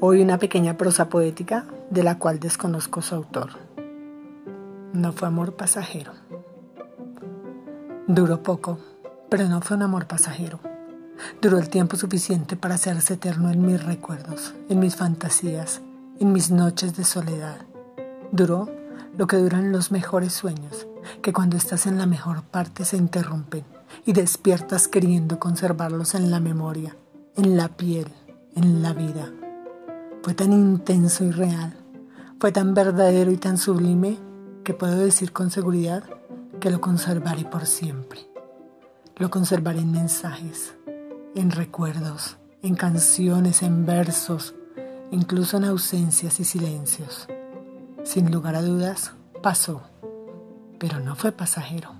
Hoy una pequeña prosa poética de la cual desconozco su autor. No fue amor pasajero. Duró poco, pero no fue un amor pasajero. Duró el tiempo suficiente para hacerse eterno en mis recuerdos, en mis fantasías, en mis noches de soledad. Duró lo que duran los mejores sueños, que cuando estás en la mejor parte se interrumpen y despiertas queriendo conservarlos en la memoria, en la piel, en la vida. Fue tan intenso y real, fue tan verdadero y tan sublime que puedo decir con seguridad que lo conservaré por siempre. Lo conservaré en mensajes, en recuerdos, en canciones, en versos, incluso en ausencias y silencios. Sin lugar a dudas, pasó, pero no fue pasajero.